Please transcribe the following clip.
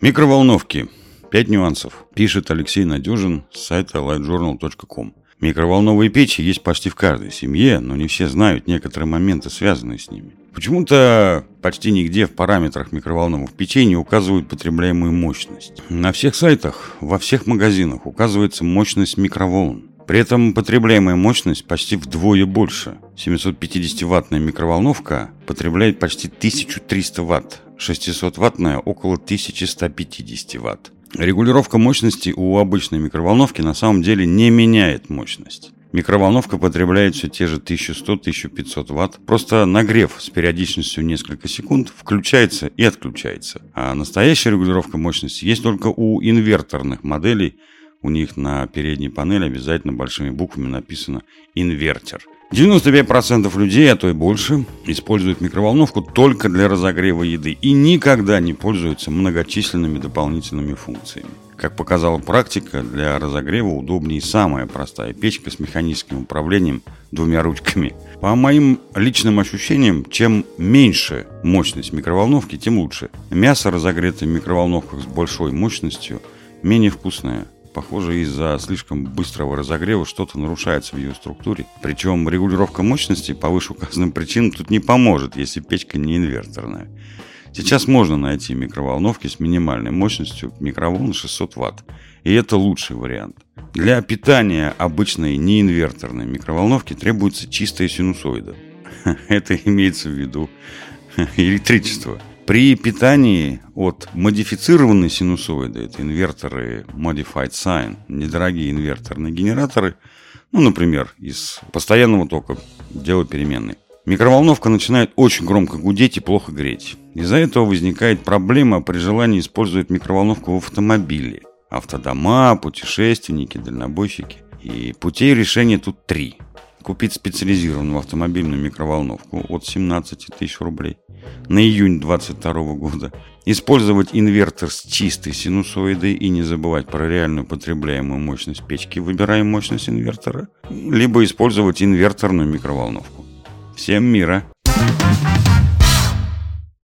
Микроволновки. Пять нюансов. Пишет Алексей Надежин с сайта lightjournal.com. Микроволновые печи есть почти в каждой семье, но не все знают некоторые моменты, связанные с ними. Почему-то почти нигде в параметрах микроволновых печей не указывают потребляемую мощность. На всех сайтах, во всех магазинах указывается мощность микроволн. При этом потребляемая мощность почти вдвое больше. 750-ваттная микроволновка потребляет почти 1300 ватт, 600-ваттная около 1150 ватт. Регулировка мощности у обычной микроволновки на самом деле не меняет мощность. Микроволновка потребляет все те же 1100-1500 ватт. Просто нагрев с периодичностью несколько секунд включается и отключается. А настоящая регулировка мощности есть только у инверторных моделей – у них на передней панели обязательно большими буквами написано «инвертер». 95% людей, а то и больше, используют микроволновку только для разогрева еды и никогда не пользуются многочисленными дополнительными функциями. Как показала практика, для разогрева удобнее самая простая печка с механическим управлением двумя ручками. По моим личным ощущениям, чем меньше мощность микроволновки, тем лучше. Мясо, разогретое в микроволновках с большой мощностью, менее вкусное, Похоже, из-за слишком быстрого разогрева что-то нарушается в ее структуре. Причем регулировка мощности по вышеуказанным причинам тут не поможет, если печка не инверторная. Сейчас можно найти микроволновки с минимальной мощностью микроволн 600 Вт. И это лучший вариант. Для питания обычной неинверторной микроволновки требуется чистая синусоида. Это имеется в виду электричество. При питании от модифицированной синусоиды, это инверторы Modified Sine, недорогие инверторные генераторы, ну, например, из постоянного тока дело переменной. Микроволновка начинает очень громко гудеть и плохо греть. Из-за этого возникает проблема при желании использовать микроволновку в автомобиле. Автодома, путешественники, дальнобойщики. И путей решения тут три – купить специализированную автомобильную микроволновку от 17 тысяч рублей на июнь 2022 года, использовать инвертор с чистой синусоидой и не забывать про реальную потребляемую мощность печки, выбираем мощность инвертора, либо использовать инверторную микроволновку. Всем мира! Thank you